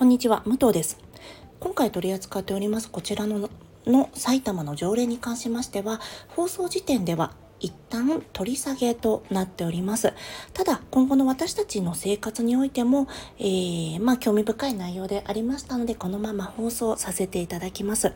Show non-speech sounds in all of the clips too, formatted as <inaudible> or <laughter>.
こんにちは、武藤です。今回取り扱っておりますこちらのの埼玉の条例に関しましては、放送時点では一旦取り下げとなっております。ただ、今後の私たちの生活においても、えー、まあ、興味深い内容でありましたので、このまま放送させていただきます。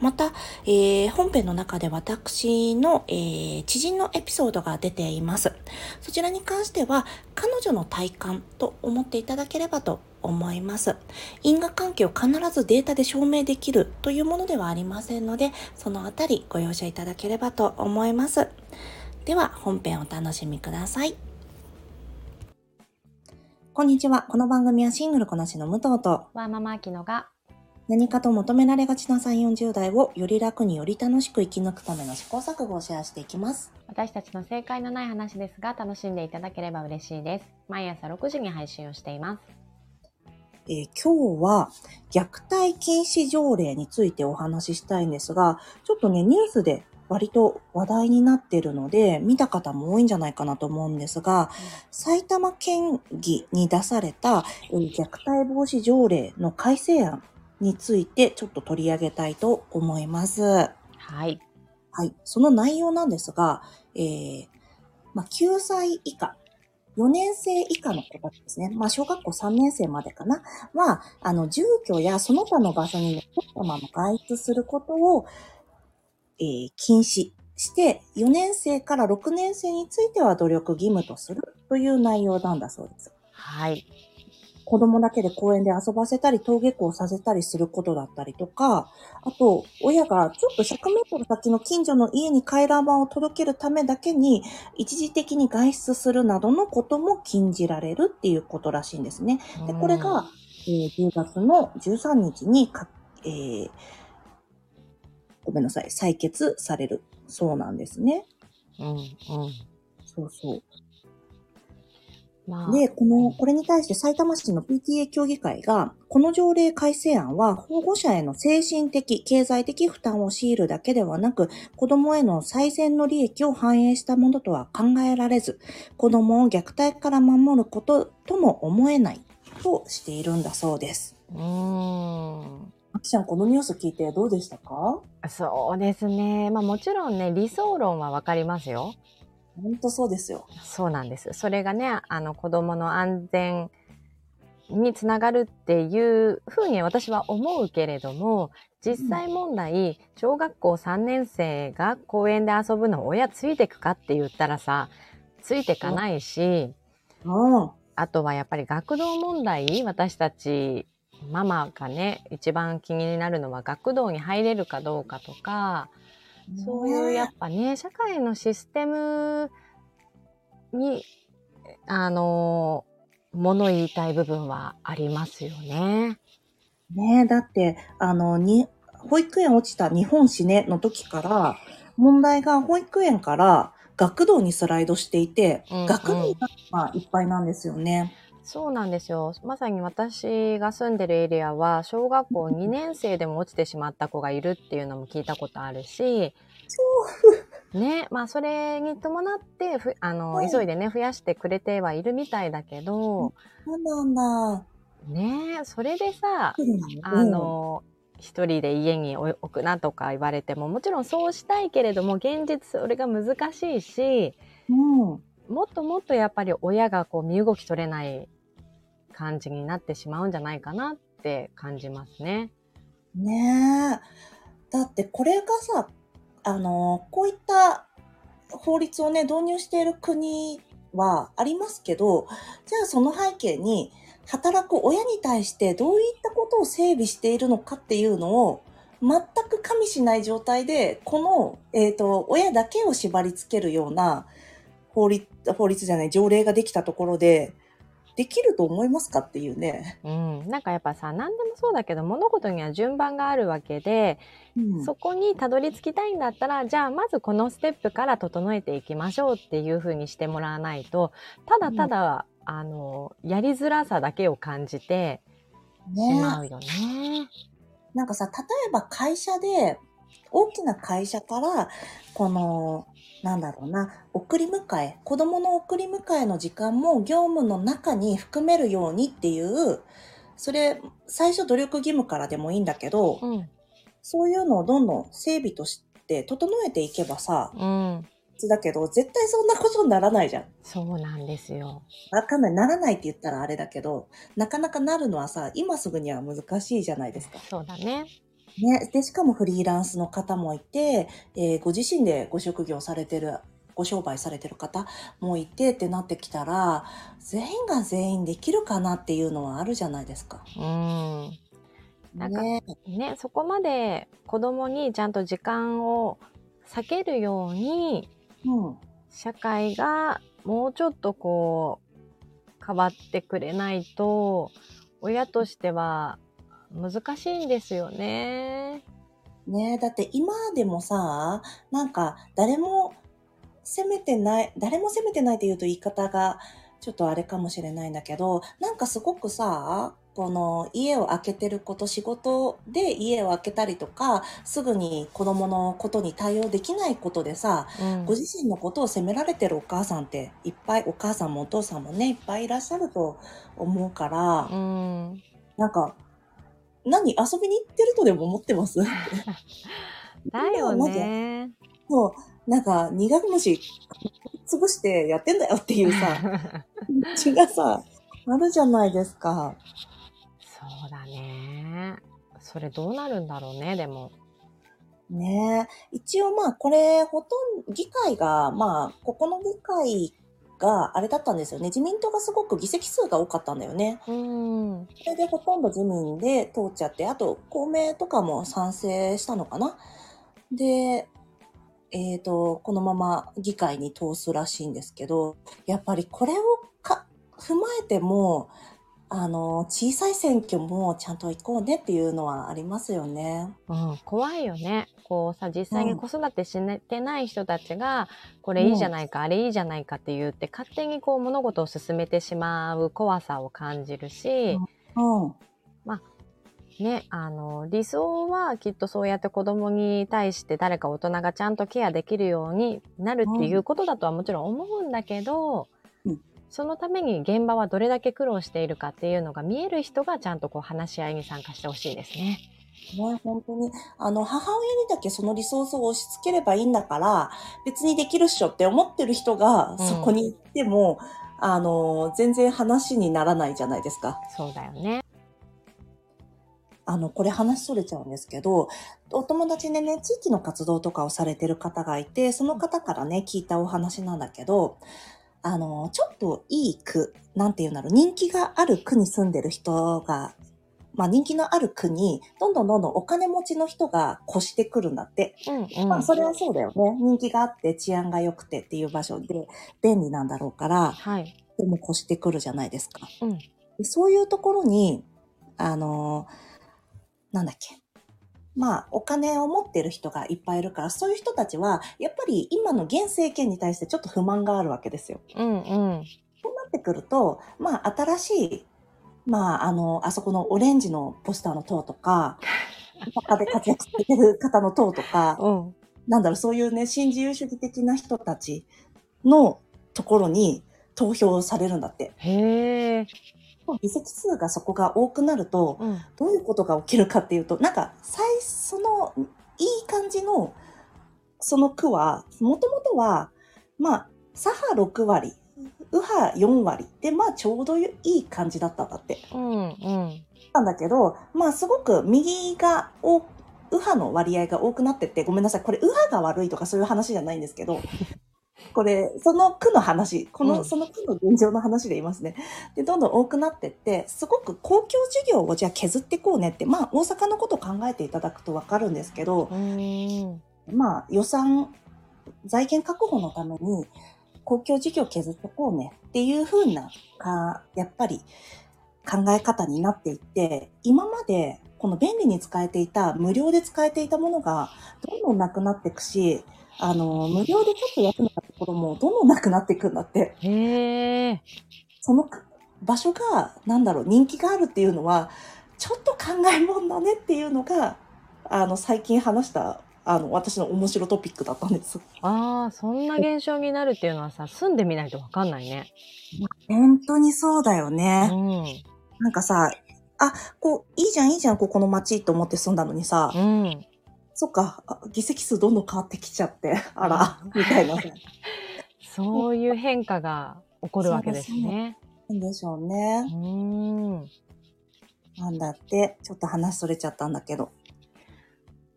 また、えー、本編の中で私の、えー、知人のエピソードが出ています。そちらに関しては、彼女の体感と思っていただければと思います。因果関係を必ずデータで証明できるというものではありませんので、そのあたりご容赦いただければと思います。では本編お楽しみください。こんにちは。この番組はシングルこなしの武藤と、ワーママアキノが、何かと求められがちな3、40代をより楽により楽しく生き抜くための試行錯誤をシェアしていきます。私たちの正解のない話ですが、楽しんでいただければ嬉しいです。毎朝6時に配信をしています。えー今日は虐待禁止条例についてお話ししたいんですが、ちょっとね、ニュースで割と話題になっているので、見た方も多いんじゃないかなと思うんですが、埼玉県議に出された、えー虐待防止条例の改正案についてちょっと取り上げたいと思います。はい。はい。その内容なんですが、えー、まあ、9歳以下、4年生以下の子たちですね。まあ、小学校3年生までかな。は、あの、住居やその他の場所に残ったまま外出することを、えー禁止して、4年生から6年生については努力義務とするという内容なんだそうです。はい。子供だけで公園で遊ばせたり、登下校させたりすることだったりとか、あと、親がちょっと100メートル先の近所の家に回覧板を届けるためだけに、一時的に外出するなどのことも禁じられるっていうことらしいんですね。で、これが、えー10月の13日にか、えーごめんなさい、採決されるそうなんですね。うん、うん。そうそう。まあ、で、この、これに対して埼玉市の PTA 協議会が、この条例改正案は保護者への精神的、経済的負担を強いるだけではなく、子供への最善の利益を反映したものとは考えられず、子供を虐待から守ることとも思えないとしているんだそうです。うーん。あきちゃん、このニュース聞いてどうでしたか？そうですね。まあもちろんね、理想論はわかりますよ。本当そうですよ。そうなんです。それがね、あの子供の安全につながるっていうふうに私は思うけれども、実際問題、小学校3年生が公園で遊ぶの親ついてくかって言ったらさ、ついてかないし、うん。あとはやっぱり学童問題、私たちママがね、一番気になるのは学童に入れるかどうかとか、そういうやっぱね、社会のシステムに、あの、物言いたい部分はありますよね。ねえ、だって、あの、に、保育園落ちた日本史ねの時から、問題が保育園から学童にスライドしていて、うんうん学童がまあいっぱいなんですよね。そうなんですよ。まさに私が住んでるエリアは、小学校2年生でも落ちてしまった子がいるっていうのも聞いたことあるし、ね、まあそれに伴ってふ、あの、はい急いでね、増やしてくれてはいるみたいだけど、そうなんだ。ね、それでさ、うんあ、の、一人で家に置くなとか言われても、もちろんそうしたいけれども、現実それが難しいし、うん。もっともっとやっぱり親がこう身動き取れない感じになってしまうんじゃないかなって感じますね。ねえ。だってこれがさ、あの、こういった法律をね、導入している国はありますけど、じゃあその背景に、働く親に対してどういったことを整備しているのかっていうのを、全く加味しない状態で、この、えっ、と、親だけを縛り付けるような法律、法律じゃない、条例ができたところで、できると思いますかっていうね。うん。なんかやっぱさ、何でもそうだけど、物事には順番があるわけで、うんそこにたどり着きたいんだったら、じゃあまずこのステップから整えていきましょうっていう風にしてもらわないと、ただただ、あの、やりづらさだけを感じてしまうよね。なんかさ、例えば会社で、大きな会社から、この、なんだろうな、送り迎え、子供の送り迎えの時間も業務の中に含めるようにっていうそれ、最初努力義務からでもいいんだけど、うん。そういうのをどんどん整備として整えていけばさ、うん。だけど、絶対そんなことにならないじゃん。そうなんですよ。わかんない。ならないって言ったらあれだけど、なかなかなるのはさ、今すぐには難しいじゃないですか。そうだね。ね。で、しかもフリーランスの方もいて、えーご自身でご職業されてる、ご商売されてる方もいてってなってきたら、全員が全員できるかなっていうのはあるじゃないですか。うん。なんかね。ね、そこまで子供にちゃんと時間を避けるように、うん。社会がもうちょっとこう、変わってくれないと、親としては難しいんですよね。ねだって今でもさ、なんか誰も責めてない、誰も責めてないって言うと言い方がちょっとあれかもしれないんだけど、なんかすごくさ、この家を空けてること、仕事で家を空けたりとか、すぐに子供のことに対応できないことでさ、うんご自身のことを責められてるお母さんっていっぱい、お母さんもお父さんもね、いっぱいいらっしゃると思うから、うん。なんか、何遊びに行ってるとでも思ってます？<laughs> だよね。そう、なんか、苦虫潰してやってんだよっていうさ、<laughs> 気がさ、あるじゃないですか。そうだね。それどうなるんだろうね、でも。ねえ。一応まあ、これ、ほとんど、議会が、まあ、ここの議会があれだったんですよね。自民党がすごく議席数が多かったんだよね。うん。それでほとんど自民で通っちゃって、あと公明とかも賛成したのかな。で、えっ、と、このまま議会に通すらしいんですけど、やっぱりこれをか踏まえても、あの、小さい選挙もちゃんと行こうねっていうのはありますよね。うん、怖いよね。こうさ、実際に子育てしてない人たちが、これいいじゃないか、あれいいじゃないかって言って、勝手にこう物事を進めてしまう怖さを感じるし、うん。ね、あの、理想はきっとそうやって子供に対して誰か大人がちゃんとケアできるようになるっていうことだとはもちろん思うんだけど、うんそのために現場はどれだけ苦労しているかっていうのが見える人がちゃんとこう話し合いに参加してほしいですね。ね、本当に、あの、母親にだけそのリソースを押し付ければいいんだから、別にできるっしょって思ってる人が、うんそこに行っても、あの、全然話にならないじゃないですか。そうだよね。あの、これ話それちゃうんですけど、お友達でね、地域の活動とかをされてる方がいて、その方からね、聞いたお話なんだけど、あの、ちょっといい区、なんていうんだろう、人気がある区に住んでる人が、まあ人気のある区に、どんどんどんどんお金持ちの人が越してくるんだって。うんうん。まあそれはそうだよね。人気があって治安が良くてっていう場所で便利なんだろうから、はい。でも越してくるじゃないですか。うん。でそういうところに、あのーなんだっけ。まあ、お金を持ってる人がいっぱいいるから、そういう人たちは、やっぱり今の現政権に対してちょっと不満があるわけですよ。うんうん。そうなってくると、まあ、新しい、まあ、あの、あそこのオレンジのポスターの塔とか、<laughs> 他で活躍してる方の塔とか、うん。なんだろう、そういうね、新自由主義的な人たちのところに投票されるんだって。へえ。議席数がそこが多くなると、うん。どういうことが起きるかっていうと、なんか、最初の、いい感じの、その区は、もともとは、まあ、左派6割、右派4割で、まあ、ちょうどいい感じだったんだって。うんうん。なんだけど、まあ、すごく右が多、右派の割合が多くなってって、ごめんなさい、これ右派が悪いとかそういう話じゃないんですけど、これ、その区の話、この、うんその区の現状の話で言いますね。で、どんどん多くなってって、すごく公共事業をじゃあ削っていこうねって、まあ、大阪のことを考えていただくとわかるんですけど、うん。まあ、予算、財源確保のために、公共事業削ってこうねっていう風な、か、やっぱり考え方になっていって、今までこの便利に使えていた、無料で使えていたものがどんどんなくなっていくし、あの、無料でちょっと役に立っくなっていくんだって。へえ。その場所が、なんだろう、人気があるっていうのは、ちょっと考えもんだねっていうのが、あの、最近話した、あの、私の面白トピックだったんです。ああ、そんな現象になるっていうのはさ、住んでみないとわかんないね。本当にそうだようね。ん。なんかさ、あ、こう、いいじゃんいいじゃん、ここの街と思って住んだのにさ、うん。そっか、あ議席数どんどん変わってきちゃって、あら、みたいなさ。<laughs> そういう変化が起こるわけですね。なんでしょうねう。ん。なんだって、ちょっと話それちゃったんだけど。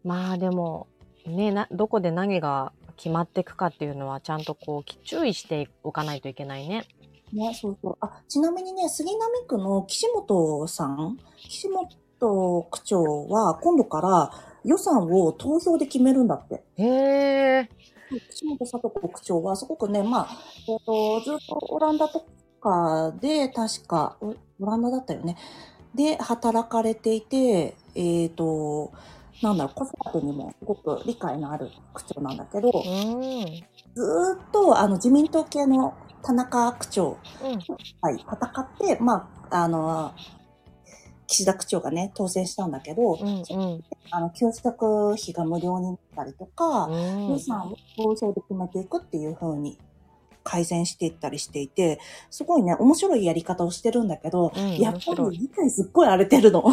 まあでも、ね、な、どこで何が決まっていくかっていうのはちゃんとこう注意しておかないといけないね。ね、そうそう。あ、ちなみにね、杉並区の岸本さん、岸本区長は今度から予算を投票で決めるんだって。へえ。岸本聡子区長はすごくね、まあ、えっ、と、ずっとオランダとかで、確か、オオランダだったよね。で、働かれていて、えっ、と、なんだろう、子育てにもすごく理解のある区長なんだけど、うん。ずーっとあの自民党系の田中区長うん。はい、戦って、まあ、あの、岸田区長がね、当選したんだけど、うん。うん。あの、給食費が無料になったりとか、うん予算を投票で決めていくっていう風に改善していったりしていて、すごいね、面白いやり方をしてるんだけど、うんやっぱり理解すっごい荒れてるの。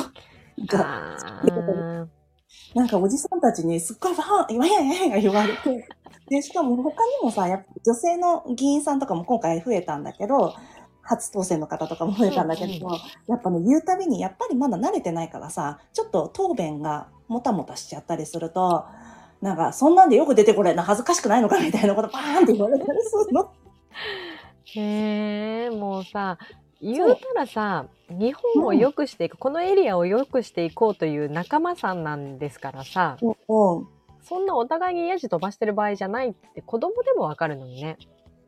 なんかあーなんかおじさんたちにすっごいファン、わややや言われて、で、しかも他にもさ、やっぱ女性の議員さんとかも今回増えたんだけど、初当選の方とかも増えたんだけど、うんうんやっぱね、言うたびに、やっぱりまだ慣れてないからさ、ちょっと答弁がもたもたしちゃったりすると、なんか、そんなんでよく出てこれな、恥ずかしくないのかみたいなことバーンって言われたりするの。へえ、もうさ、言うたらさ、日本を良くしていく、このエリアを良くしていこうという仲間さんなんですからさ、うんそんなお互いにヤジ飛ばしてる場合じゃないって子供でもわかるのにね。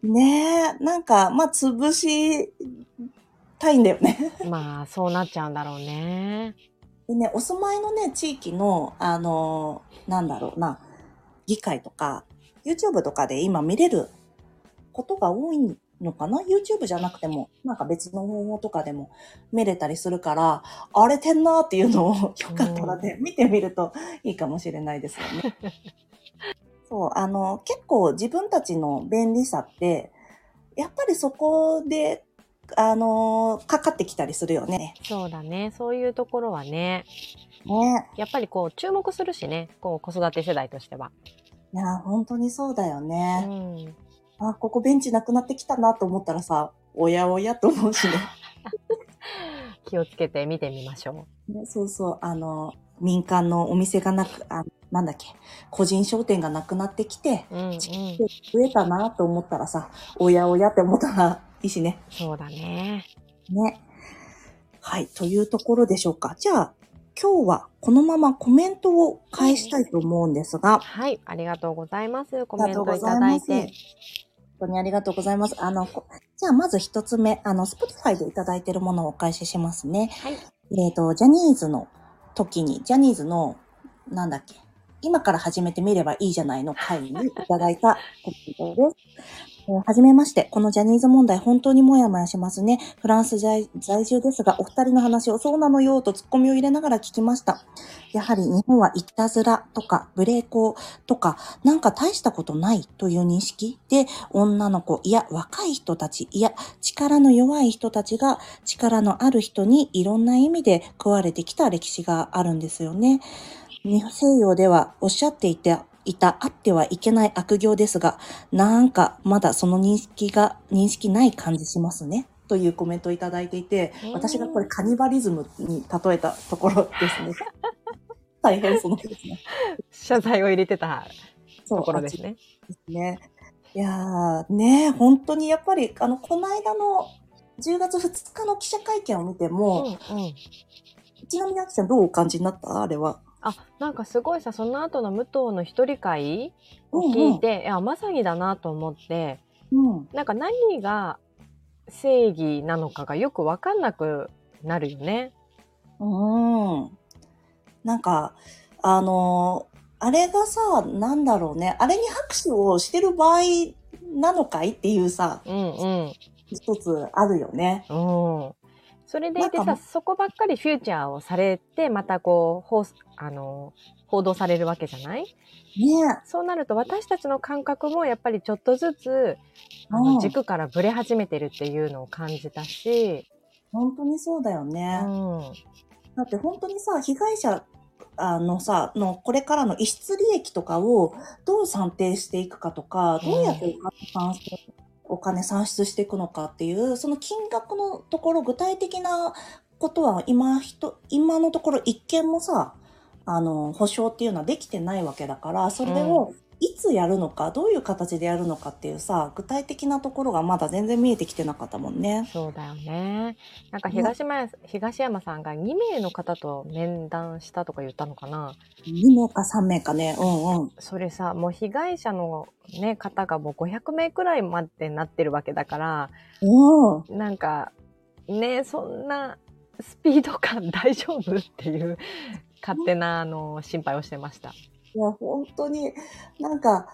ねえ、なんか、まあ、潰したいんだよね。<laughs> まあ、そうなっちゃうんだろうね。でね、お住まいのね、地域の、あのーなんだろうな、議会とか、YouTube とかで今見れることが多いのかな ?YouTube じゃなくても、なんか別の方法とかでも見れたりするから、荒れてんなーっていうのをよかったらね、見てみるといいかもしれないですよね。<laughs> そう、あの、結構自分たちの便利さって、やっぱりそこで、あのーかかってきたりするよね。そうだね。そういうところはね、ね。やっぱりこう注目するしね、こう子育て世代としては。いや、本当にそうだようね。ん。あ、ここベンチなくなってきたなと思ったらさ、おやおやと思うしね。気をつけて見てみましょねそうそう、あの、民間のお店がなく、あなんだっけ、個人商店がなくなってきて、う。うんうん。増えたなと思ったらさ、おやおやって思ったらいいしね。そうだね。ね。はい、というところでしょうか。じゃあ、今日はこのままコメントを返したいと思うんですが、はい。ありがとうございます。コメントいた。だいて。本当にありがとうございます。あの、こじゃあまず一つ目、あの、Spotify でいただいているものをお返ししますね。はい。えっ、と、ジャニーズの時に、ジャニーズの、なんだっけ、今から始めてみればいいじゃないの回にいただいたコメントです。えーはじめまして、このジャニーズ問題本当にもやもやしますね。フランス在住ですが、お二人の話をそうなのよとツッコミを入れながら聞きました。やはり日本はいたずらとかブレーコとかなんか大したことないという認識で女の子、いや若い人たち、いや力の弱い人たちが力のある人にいろんな意味で食われてきた歴史があるんですよね。西洋ではおっしゃっていた、いたあってはいけない悪行ですが、なんかまだその認識が、認識ない感じしますね。というコメントをいただいていてうん、私がこれカニバリズムに例えたところですね。<laughs> 大変そのですね。謝罪を入れてたところですね。ですね。いやー、ね本当にやっぱり、あの、この間の10月2日の記者会見を見てうんも、うん。ちなみにあきちゃんどうお感じになった？あれは。あ、なんかすごいさ、その後の武藤の一人会をうん聞いて、いや、まさにだなと思って、うん。なんか何が正義なのかがよくわかんなくなるよね。うん。なんか、あのーあれがさ、なんだろうね。あれに拍手をしてる場合なのかいっていうさ、うんうん。一つあるよね。うん。それでいてさ、そこばっかりフューチャーをされて、またこう、あの、報道されるわけじゃない？ねそうなると私たちの感覚もやっぱりちょっとずつ、あうん。の軸からぶれ始めてるっていうのを感じたし、本当にそうだよね。うん。だって本当にさ、被害者あのさ、のこれからの逸失利益とかをどう算定していくかとか、どうやってお金算出お金算出していくのかっていう、その金額のところ、具体的なことは今人、今のところ一件もさ、あの、保証っていうのはできてないわけだから、それをいつやるのか、どういう形でやるのかっていうさ、具体的なところがまだ全然見えてきてなかったもんね。そうだよね。なんか東山、東山さんが2名の方と面談したとか言ったのかな？2名か3名かね。うんうん。それさ、もう被害者のね、方がもう500名くらいまでなってるわけだから、うん。なんか、ね、そんなスピード感大丈夫？っていう勝手なあの心配をしてました。いや、本当に、なんか、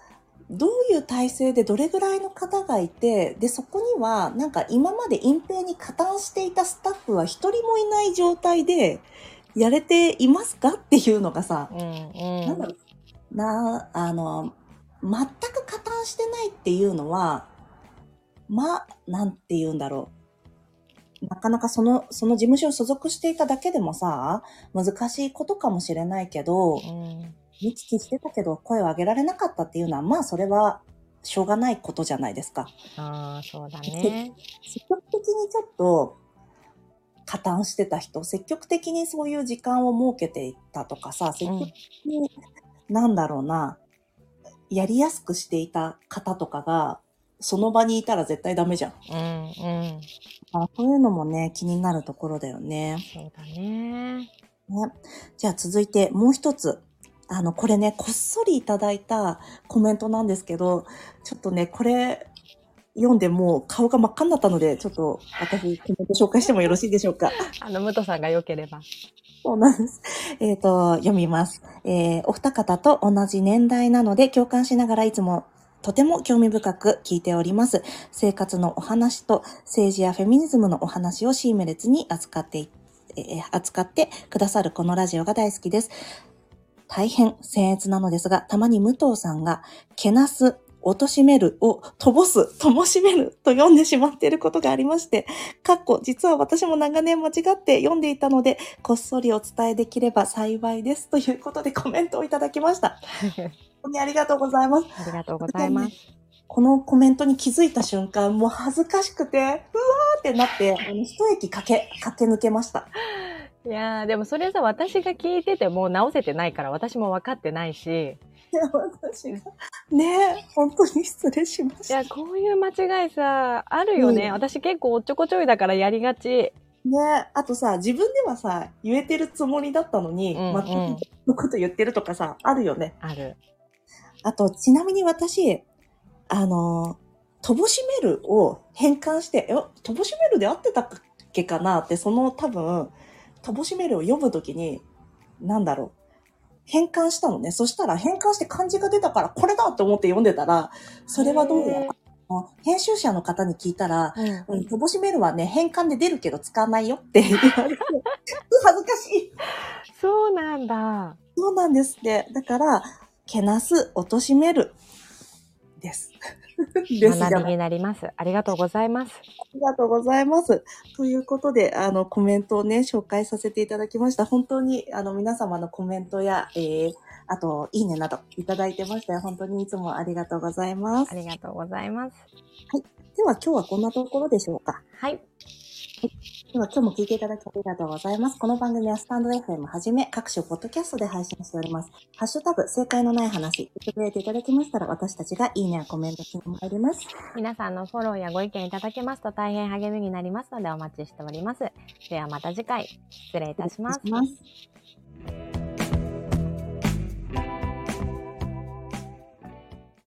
どういう体制でどれぐらいの方がいて、で、そこには、なんか今まで隠蔽に加担していたスタッフは一人もいない状態で、やれていますか？っていうのがさう、んなんだろう、な、あの、全く加担してないっていうのは、ま、なんて言うんだろう。なかなかその、その事務所に所属していただけでもさ、難しいことかもしれないけど、うん。見聞きしてたけど声を上げられなかったっていうのは、まあそれはしょうがないことじゃないですか。ああ、そうだね。積極的にちょっと加担してた人、積極的にそういう時間を設けていったとかさ、積極的に、なんだろうな、やりやすくしていた方とかが、その場にいたら絶対ダメじゃん。うんうん。あそういうのもね、気になるところだよね。そうだね。ね。じゃあ続いてもう一つ。あの、これね、こっそりいただいたコメントなんですけど、ちょっとね、これ読んでもう顔が真っ赤になったので、ちょっと私コメント紹介してもよろしいでしょうか？あの、武藤さんが良ければ。そうなんです。えっ、と、読みます。えーお二方と同じ年代なので共感しながらいつもとても興味深く聞いております。生活のお話と政治やフェミニズムのお話をシームレスに扱っていえー扱ってくださるこのラジオが大好きです。大変僭越なのですが、たまに武藤さんが、けなす、貶めるを飛ぼす、ともしめると読んでしまっていることがありまして、かっこ、実は私も長年間違って読んでいたので、こっそりお伝えできれば幸いです。ということでコメントをいただきました。<laughs> 本当にありがとうございます。ありがとうございます。このコメントに気づいた瞬間、もう恥ずかしくて、うわーってなって、あの、一息駆け、駆け抜けました。いやー、でもそれさ、私が聞いてても直せてないから、私も分かってないし、いや私が？ねえ、本当に失礼しました。いや、こういう間違いさ、あるよね。うん私結構おっちょこちょいだからやりがち。ねえ、あとさ、自分ではさ、言えてるつもりだったのに、うんうん全くのこと言ってるとかさ、あるよね。ある。あと、ちなみに私、あの、とぼしめるを変換して、え、とぼしめるで合ってたっけかなって、その多分、とぼしめるを読むときに、なんだろう。変換したのね。そしたら変換して漢字が出たから、これだと思って読んでたら、それはどうや編集者の方に聞いたら、うんうん、とぼしめるはね、変換で出るけど使わないよって <laughs> 言われて、恥ずかしい。そうなんだ。そうなんですって。だから、けなす、貶としめる。です。<laughs> です。学びになります。ありがとうございます。ありがとうございます。ということで、あの、コメントをね、紹介させていただきました。本当に、あの、皆様のコメントや、えー、あと、いいねなどいただいてましたよ。本当にいつもありがとうございますあ。りがとうございます。では、今日はこんなところでしょうか。はい。では今日も聞いていただきありがとうございます。この番組はスタンド FM はじめ各種ポッドキャストで配信しております。ハッシュタグ、正解のない話、つぶやいていただきましたら私たちがいいねやコメントしてまいります。皆さんのフォローやご意見いただけますと大変励みになりますのでお待ちしております。ではまた次回、失礼いたします